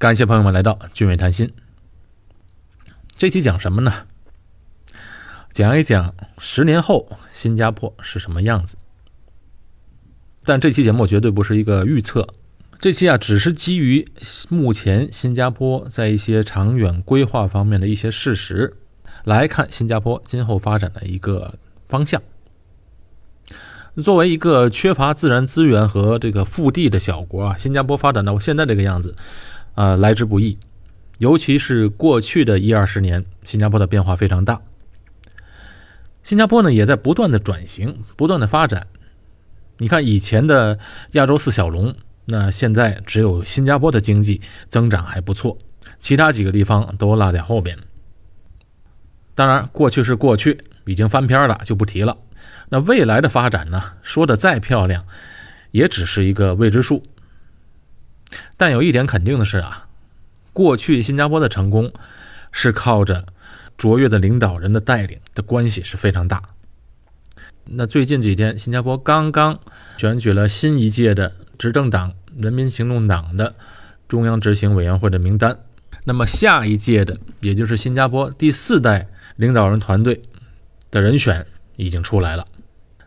感谢朋友们来到俊伟谈心。这期讲什么呢？讲一讲十年后新加坡是什么样子。但这期节目绝对不是一个预测，这期啊只是基于目前新加坡在一些长远规划方面的一些事实来看新加坡今后发展的一个方向。作为一个缺乏自然资源和这个腹地的小国啊，新加坡发展到现在这个样子。啊，来之不易，尤其是过去的一二十年，新加坡的变化非常大。新加坡呢，也在不断的转型，不断的发展。你看以前的亚洲四小龙，那现在只有新加坡的经济增长还不错，其他几个地方都落在后边。当然，过去是过去，已经翻篇了，就不提了。那未来的发展呢，说的再漂亮，也只是一个未知数。但有一点肯定的是啊，过去新加坡的成功是靠着卓越的领导人的带领的关系是非常大。那最近几天，新加坡刚刚选举了新一届的执政党人民行动党的中央执行委员会的名单。那么下一届的，也就是新加坡第四代领导人团队的人选已经出来了。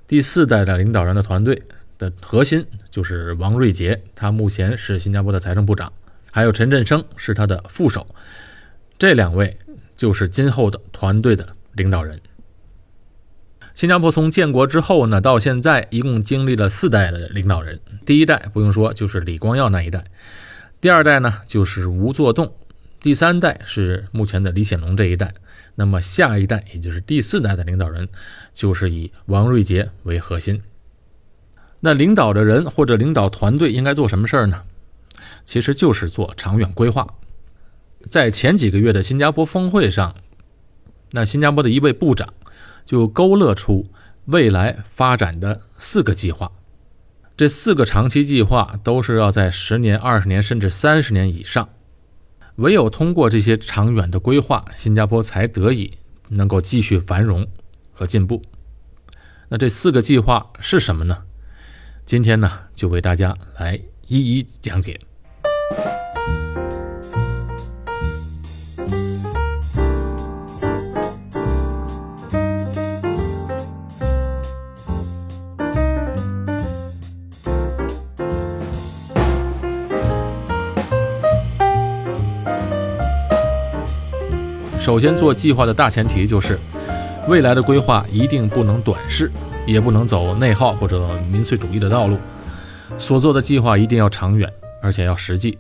第四代的领导人的团队。的核心就是王瑞杰，他目前是新加坡的财政部长，还有陈振声是他的副手，这两位就是今后的团队的领导人。新加坡从建国之后呢，到现在一共经历了四代的领导人，第一代不用说就是李光耀那一代，第二代呢就是吴作栋，第三代是目前的李显龙这一代，那么下一代也就是第四代的领导人，就是以王瑞杰为核心。那领导的人或者领导团队应该做什么事儿呢？其实就是做长远规划。在前几个月的新加坡峰会上，那新加坡的一位部长就勾勒出未来发展的四个计划。这四个长期计划都是要在十年、二十年甚至三十年以上。唯有通过这些长远的规划，新加坡才得以能够继续繁荣和进步。那这四个计划是什么呢？今天呢，就为大家来一一讲解。首先，做计划的大前提就是，未来的规划一定不能短视。也不能走内耗或者民粹主义的道路，所做的计划一定要长远，而且要实际。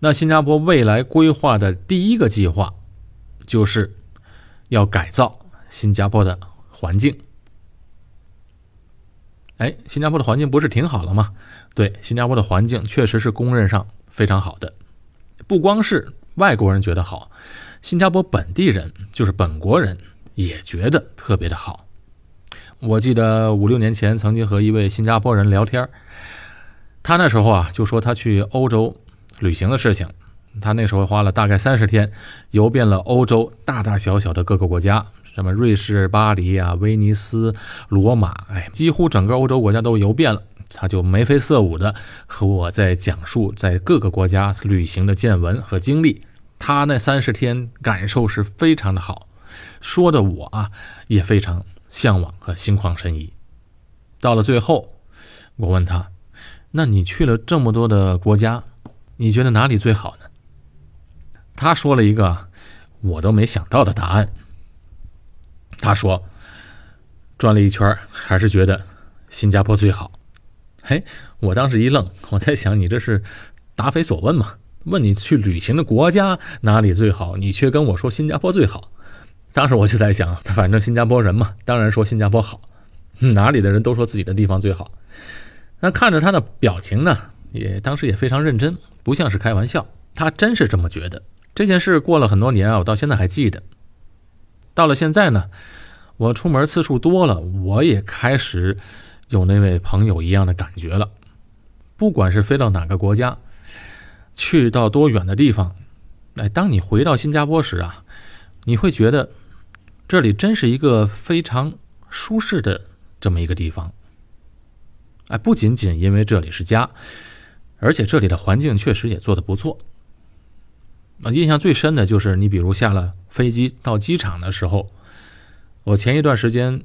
那新加坡未来规划的第一个计划，就是要改造新加坡的环境。哎，新加坡的环境不是挺好了吗？对，新加坡的环境确实是公认上非常好的，不光是外国人觉得好，新加坡本地人就是本国人。也觉得特别的好。我记得五六年前曾经和一位新加坡人聊天，他那时候啊就说他去欧洲旅行的事情。他那时候花了大概三十天，游遍了欧洲大大小小的各个国家，什么瑞士、巴黎啊、威尼斯、罗马，哎，几乎整个欧洲国家都游遍了。他就眉飞色舞的和我在讲述在各个国家旅行的见闻和经历。他那三十天感受是非常的好。说的我啊也非常向往和心旷神怡。到了最后，我问他：“那你去了这么多的国家，你觉得哪里最好呢？”他说了一个我都没想到的答案。他说：“转了一圈，还是觉得新加坡最好。”嘿，我当时一愣，我在想：“你这是答非所问吗？问你去旅行的国家哪里最好，你却跟我说新加坡最好。”当时我就在想，反正新加坡人嘛，当然说新加坡好，哪里的人都说自己的地方最好。那看着他的表情呢，也当时也非常认真，不像是开玩笑，他真是这么觉得。这件事过了很多年啊，我到现在还记得。到了现在呢，我出门次数多了，我也开始有那位朋友一样的感觉了。不管是飞到哪个国家，去到多远的地方，哎，当你回到新加坡时啊，你会觉得。这里真是一个非常舒适的这么一个地方，哎，不仅仅因为这里是家，而且这里的环境确实也做得不错。啊，印象最深的就是你比如下了飞机到机场的时候，我前一段时间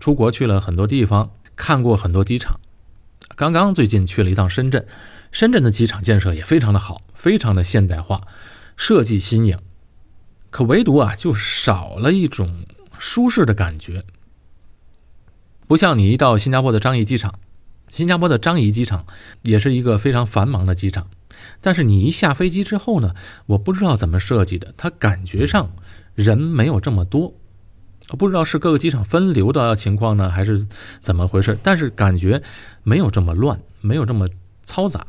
出国去了很多地方，看过很多机场。刚刚最近去了一趟深圳，深圳的机场建设也非常的好，非常的现代化，设计新颖。可唯独啊，就少了一种舒适的感觉。不像你一到新加坡的樟宜机场，新加坡的樟宜机场也是一个非常繁忙的机场，但是你一下飞机之后呢，我不知道怎么设计的，它感觉上人没有这么多。不知道是各个机场分流的情况呢，还是怎么回事？但是感觉没有这么乱，没有这么嘈杂，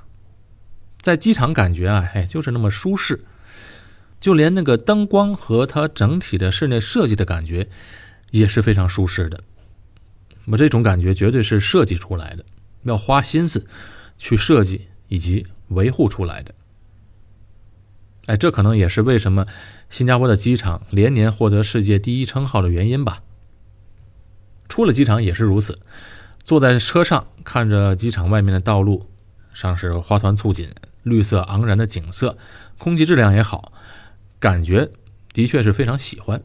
在机场感觉啊，哎，就是那么舒适，就连那个灯光和它整体的室内设计的感觉也是非常舒适的。我这种感觉绝对是设计出来的，要花心思去设计以及维护出来的。哎，这可能也是为什么新加坡的机场连年获得世界第一称号的原因吧。出了机场也是如此，坐在车上看着机场外面的道路上是花团簇锦、绿色盎然的景色，空气质量也好，感觉的确是非常喜欢。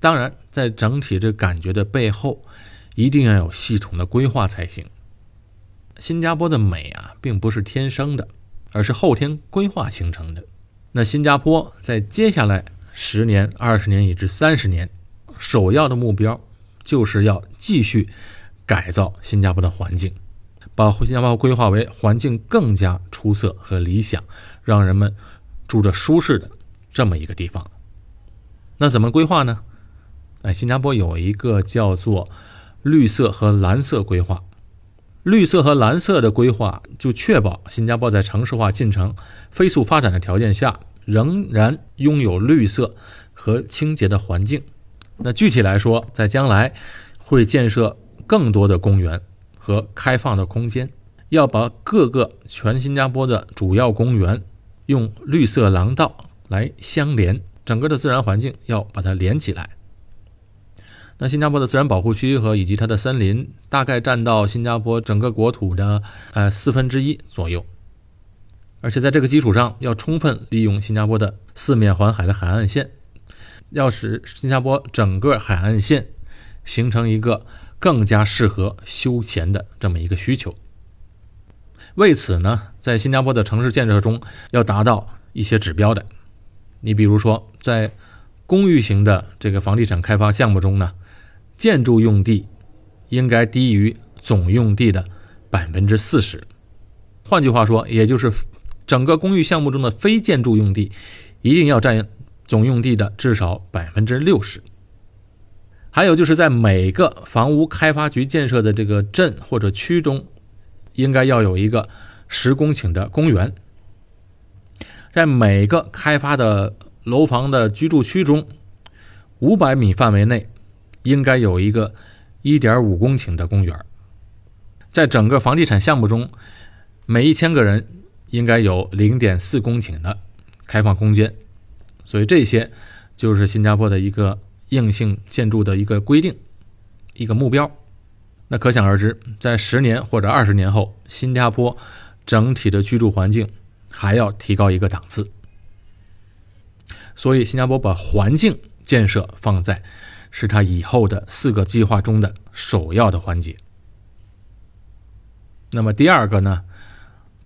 当然，在整体这感觉的背后，一定要有系统的规划才行。新加坡的美啊，并不是天生的，而是后天规划形成的。那新加坡在接下来十年、二十年以至三十年，首要的目标就是要继续改造新加坡的环境，把新加坡规划为环境更加出色和理想，让人们住着舒适的这么一个地方。那怎么规划呢？哎，新加坡有一个叫做绿色和蓝色规划，绿色和蓝色的规划就确保新加坡在城市化进程飞速发展的条件下。仍然拥有绿色和清洁的环境。那具体来说，在将来会建设更多的公园和开放的空间，要把各个全新加坡的主要公园用绿色廊道来相连，整个的自然环境要把它连起来。那新加坡的自然保护区和以及它的森林，大概占到新加坡整个国土的呃四分之一左右。而且在这个基础上，要充分利用新加坡的四面环海的海岸线，要使新加坡整个海岸线形成一个更加适合休闲的这么一个需求。为此呢，在新加坡的城市建设中，要达到一些指标的。你比如说，在公寓型的这个房地产开发项目中呢，建筑用地应该低于总用地的百分之四十。换句话说，也就是。整个公寓项目中的非建筑用地一定要占总用地的至少百分之六十。还有就是在每个房屋开发局建设的这个镇或者区中，应该要有一个十公顷的公园。在每个开发的楼房的居住区中，五百米范围内应该有一个一点五公顷的公园。在整个房地产项目中，每一千个人。应该有零点四公顷的开放空间，所以这些就是新加坡的一个硬性建筑的一个规定，一个目标。那可想而知，在十年或者二十年后，新加坡整体的居住环境还要提高一个档次。所以，新加坡把环境建设放在是它以后的四个计划中的首要的环节。那么第二个呢？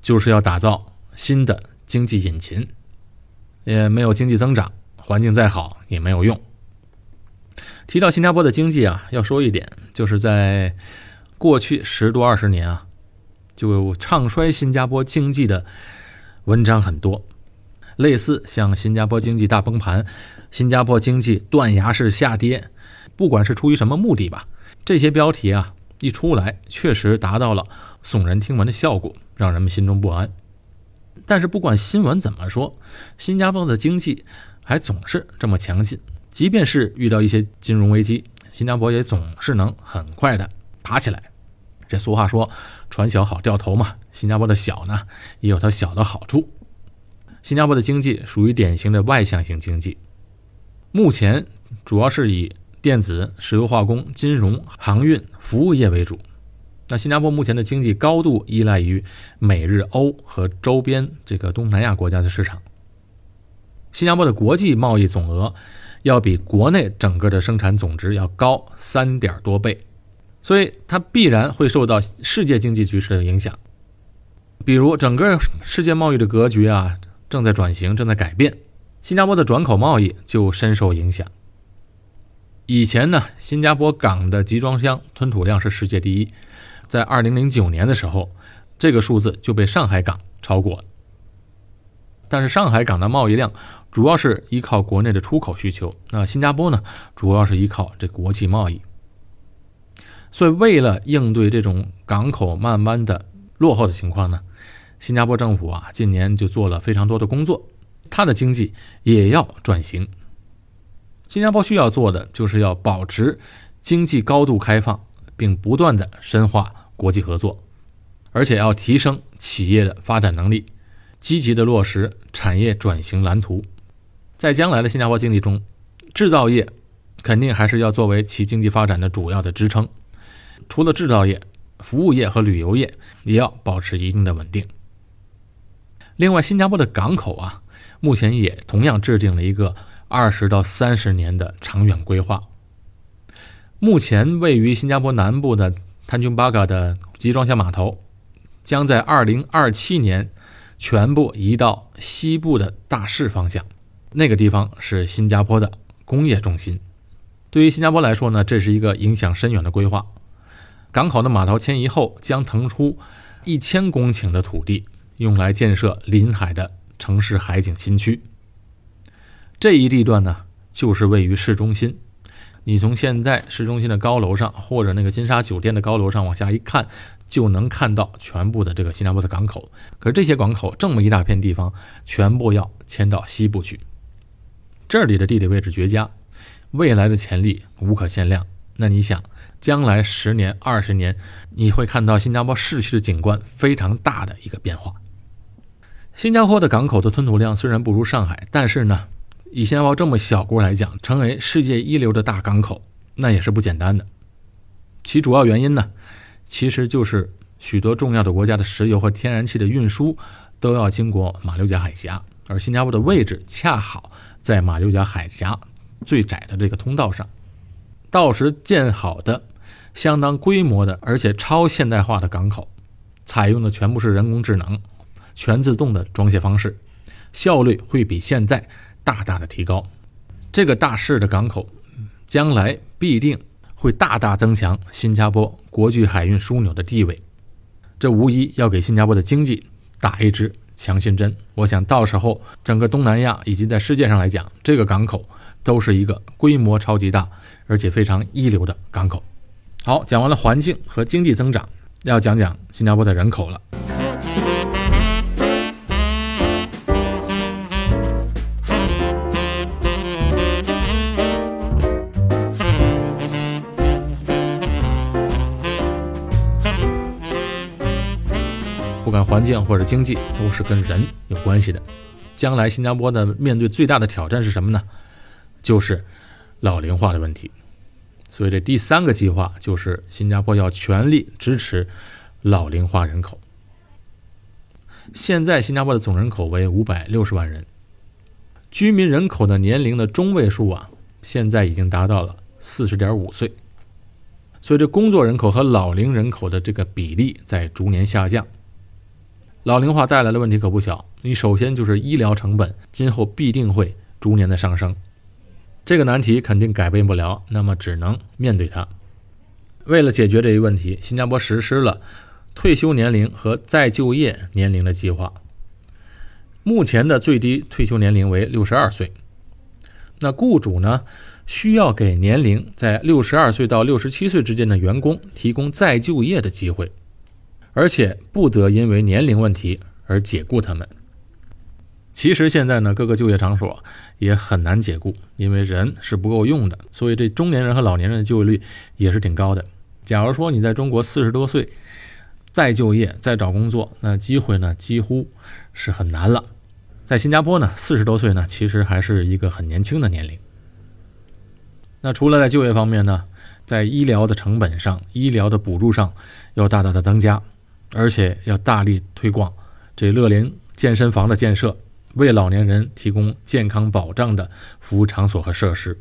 就是要打造新的经济引擎，也没有经济增长，环境再好也没有用。提到新加坡的经济啊，要说一点，就是在过去十多二十年啊，就唱衰新加坡经济的文章很多，类似像新加坡经济大崩盘、新加坡经济断崖式下跌，不管是出于什么目的吧，这些标题啊一出来，确实达到了耸人听闻的效果。让人们心中不安，但是不管新闻怎么说，新加坡的经济还总是这么强劲。即便是遇到一些金融危机，新加坡也总是能很快的爬起来。这俗话说“船小好掉头”嘛，新加坡的小呢也有它小的好处。新加坡的经济属于典型的外向型经济，目前主要是以电子、石油化工、金融、航运、服务业为主。那新加坡目前的经济高度依赖于美日欧和周边这个东南亚国家的市场。新加坡的国际贸易总额要比国内整个的生产总值要高三点多倍，所以它必然会受到世界经济局势的影响。比如，整个世界贸易的格局啊正在转型，正在改变，新加坡的转口贸易就深受影响。以前呢，新加坡港的集装箱吞吐量是世界第一。在二零零九年的时候，这个数字就被上海港超过了。但是上海港的贸易量主要是依靠国内的出口需求，那新加坡呢，主要是依靠这国际贸易。所以，为了应对这种港口慢慢的落后的情况呢，新加坡政府啊，近年就做了非常多的工作，它的经济也要转型。新加坡需要做的就是要保持经济高度开放。并不断的深化国际合作，而且要提升企业的发展能力，积极的落实产业转型蓝图。在将来的新加坡经济中，制造业肯定还是要作为其经济发展的主要的支撑。除了制造业，服务业和旅游业也要保持一定的稳定。另外，新加坡的港口啊，目前也同样制定了一个二十到三十年的长远规划。目前位于新加坡南部的坦琼巴嘎的集装箱码头，将在2027年全部移到西部的大市方向。那个地方是新加坡的工业中心。对于新加坡来说呢，这是一个影响深远的规划。港口的码头迁移后，将腾出一千公顷的土地，用来建设临海的城市海景新区。这一地段呢，就是位于市中心。你从现在市中心的高楼上，或者那个金沙酒店的高楼上往下一看，就能看到全部的这个新加坡的港口。可是这些港口这么一大片地方，全部要迁到西部去。这里的地理位置绝佳，未来的潜力无可限量。那你想，将来十年、二十年，你会看到新加坡市区的景观非常大的一个变化。新加坡的港口的吞吐量虽然不如上海，但是呢？以新加坡这么小国来讲，成为世界一流的大港口，那也是不简单的。其主要原因呢，其实就是许多重要的国家的石油和天然气的运输都要经过马六甲海峡，而新加坡的位置恰好在马六甲海峡最窄的这个通道上。到时建好的相当规模的，而且超现代化的港口，采用的全部是人工智能、全自动的装卸方式，效率会比现在。大大的提高，这个大势的港口，将来必定会大大增强新加坡国际海运枢纽的地位，这无疑要给新加坡的经济打一支强心针。我想到时候整个东南亚以及在世界上来讲，这个港口都是一个规模超级大而且非常一流的港口。好，讲完了环境和经济增长，要讲讲新加坡的人口了。不管环境或者经济，都是跟人有关系的。将来新加坡的面对最大的挑战是什么呢？就是老龄化的问题。所以这第三个计划就是新加坡要全力支持老龄化人口。现在新加坡的总人口为五百六十万人，居民人口的年龄的中位数啊，现在已经达到了四十点五岁。所以这工作人口和老龄人口的这个比例在逐年下降。老龄化带来的问题可不小，你首先就是医疗成本，今后必定会逐年的上升，这个难题肯定改变不了，那么只能面对它。为了解决这一问题，新加坡实施了退休年龄和再就业年龄的计划。目前的最低退休年龄为六十二岁，那雇主呢需要给年龄在六十二岁到六十七岁之间的员工提供再就业的机会。而且不得因为年龄问题而解雇他们。其实现在呢，各个就业场所也很难解雇，因为人是不够用的，所以这中年人和老年人的就业率也是挺高的。假如说你在中国四十多岁再就业再找工作，那机会呢几乎是很难了。在新加坡呢，四十多岁呢其实还是一个很年轻的年龄。那除了在就业方面呢，在医疗的成本上、医疗的补助上要大大的增加，而且要大力推广这乐龄健身房的建设，为老年人提供健康保障的服务场所和设施。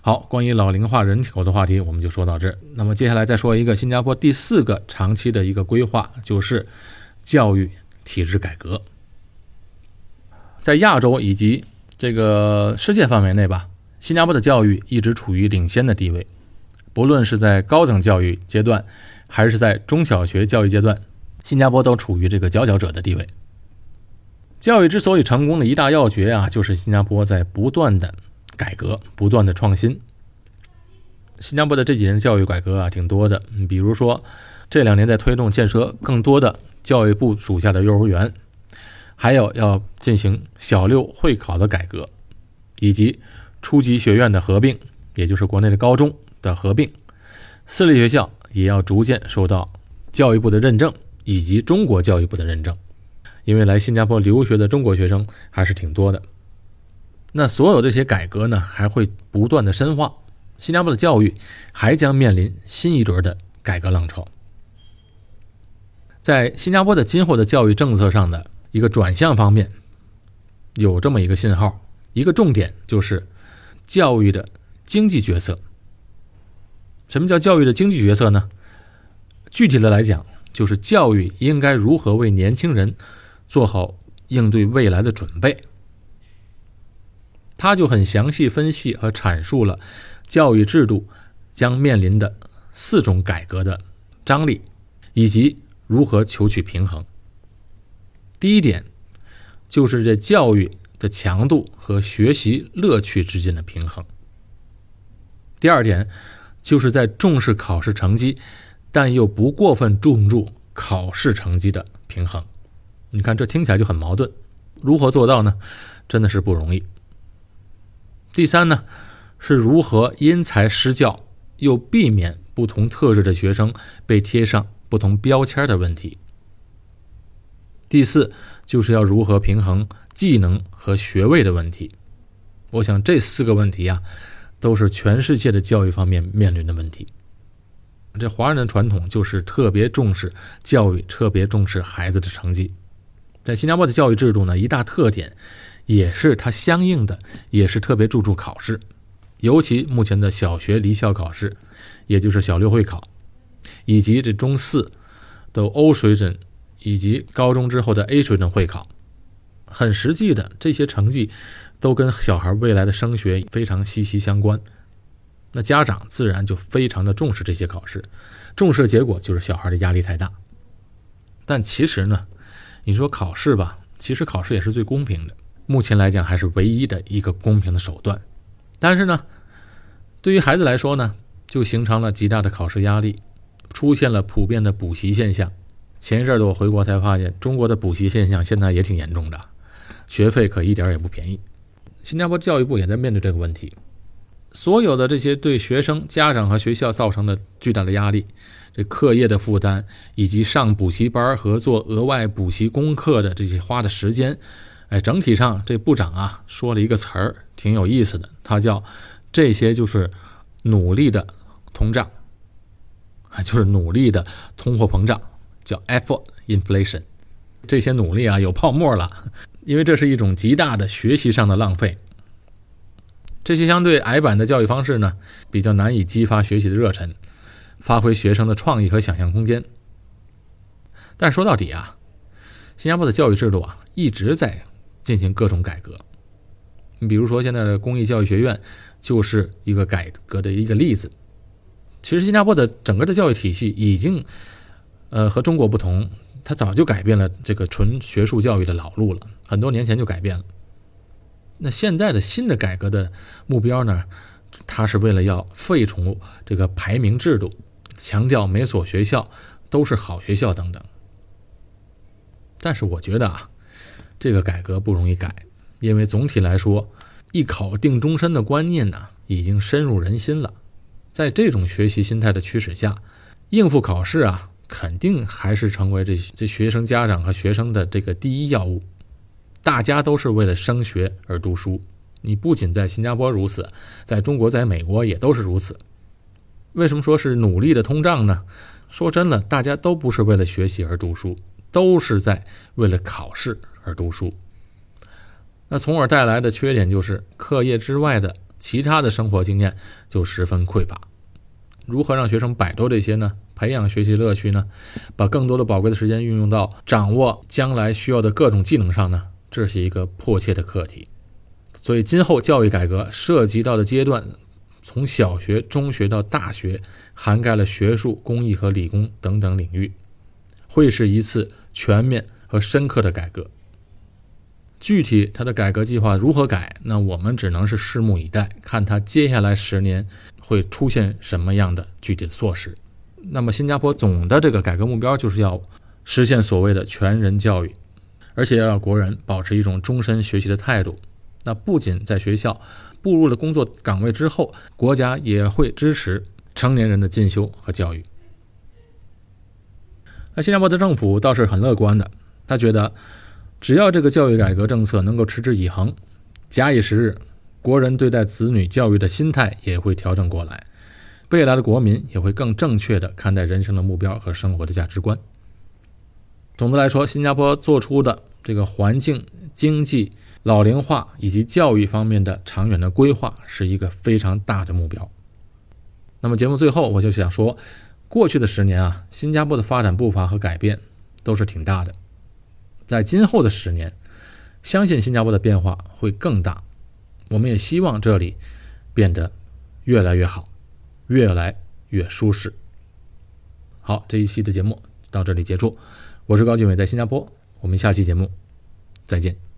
好，关于老龄化人口的话题，我们就说到这。那么接下来再说一个新加坡第四个长期的一个规划，就是教育体制改革。在亚洲以及这个世界范围内吧，新加坡的教育一直处于领先的地位，不论是在高等教育阶段，还是在中小学教育阶段，新加坡都处于这个佼佼者的地位。教育之所以成功的一大要诀啊，就是新加坡在不断的。改革不断的创新，新加坡的这几年教育改革啊挺多的，比如说这两年在推动建设更多的教育部属下的幼儿园，还有要进行小六会考的改革，以及初级学院的合并，也就是国内的高中的合并，私立学校也要逐渐受到教育部的认证以及中国教育部的认证，因为来新加坡留学的中国学生还是挺多的。那所有这些改革呢，还会不断的深化，新加坡的教育还将面临新一轮的改革浪潮。在新加坡的今后的教育政策上的一个转向方面，有这么一个信号，一个重点就是教育的经济角色。什么叫教育的经济角色呢？具体的来讲，就是教育应该如何为年轻人做好应对未来的准备。他就很详细分析和阐述了教育制度将面临的四种改革的张力，以及如何求取平衡。第一点就是这教育的强度和学习乐趣之间的平衡。第二点就是在重视考试成绩，但又不过分注重考试成绩的平衡。你看，这听起来就很矛盾，如何做到呢？真的是不容易。第三呢，是如何因材施教，又避免不同特质的学生被贴上不同标签的问题。第四，就是要如何平衡技能和学位的问题。我想这四个问题啊，都是全世界的教育方面面临的问题。这华人的传统就是特别重视教育，特别重视孩子的成绩。在新加坡的教育制度呢，一大特点。也是它相应的，也是特别注重考试，尤其目前的小学离校考试，也就是小六会考，以及这中四的 O 水准，以及高中之后的 A 水准会考，很实际的这些成绩都跟小孩未来的升学非常息息相关。那家长自然就非常的重视这些考试，重视的结果就是小孩的压力太大。但其实呢，你说考试吧，其实考试也是最公平的。目前来讲还是唯一的一个公平的手段，但是呢，对于孩子来说呢，就形成了极大的考试压力，出现了普遍的补习现象。前一阵儿的我回国才发现，中国的补习现象现在也挺严重的，学费可一点也不便宜。新加坡教育部也在面对这个问题，所有的这些对学生、家长和学校造成的巨大的压力，这课业的负担，以及上补习班和做额外补习功课的这些花的时间。哎，整体上这部长啊说了一个词儿，挺有意思的，他叫“这些就是努力的通胀”，啊，就是努力的通货膨胀，叫 “effort inflation”。这些努力啊有泡沫了，因为这是一种极大的学习上的浪费。这些相对矮板的教育方式呢，比较难以激发学习的热忱，发挥学生的创意和想象空间。但说到底啊，新加坡的教育制度啊一直在。进行各种改革，你比如说现在的公益教育学院就是一个改革的一个例子。其实新加坡的整个的教育体系已经，呃，和中国不同，他早就改变了这个纯学术教育的老路了，很多年前就改变了。那现在的新的改革的目标呢，它是为了要废除这个排名制度，强调每所学校都是好学校等等。但是我觉得啊。这个改革不容易改，因为总体来说，一考定终身的观念呢，已经深入人心了。在这种学习心态的驱使下，应付考试啊，肯定还是成为这这学生家长和学生的这个第一要务。大家都是为了升学而读书，你不仅在新加坡如此，在中国、在美国也都是如此。为什么说是努力的通胀呢？说真的，大家都不是为了学习而读书，都是在为了考试而读书。那从而带来的缺点就是课业之外的其他的生活经验就十分匮乏。如何让学生摆脱这些呢？培养学习乐趣呢？把更多的宝贵的时间运用到掌握将来需要的各种技能上呢？这是一个迫切的课题。所以，今后教育改革涉及到的阶段，从小学、中学到大学，涵盖了学术、工艺和理工等等领域，会是一次全面和深刻的改革。具体它的改革计划如何改，那我们只能是拭目以待，看它接下来十年会出现什么样的具体的措施。那么，新加坡总的这个改革目标就是要实现所谓的全人教育，而且要让国人保持一种终身学习的态度。那不仅在学校步入了工作岗位之后，国家也会支持成年人的进修和教育。那新加坡的政府倒是很乐观的，他觉得。只要这个教育改革政策能够持之以恒，假以时日，国人对待子女教育的心态也会调整过来，未来的国民也会更正确的看待人生的目标和生活的价值观。总的来说，新加坡做出的这个环境、经济、老龄化以及教育方面的长远的规划，是一个非常大的目标。那么节目最后，我就想说，过去的十年啊，新加坡的发展步伐和改变都是挺大的。在今后的十年，相信新加坡的变化会更大。我们也希望这里变得越来越好，越来越舒适。好，这一期的节目到这里结束。我是高俊伟，在新加坡。我们下期节目再见。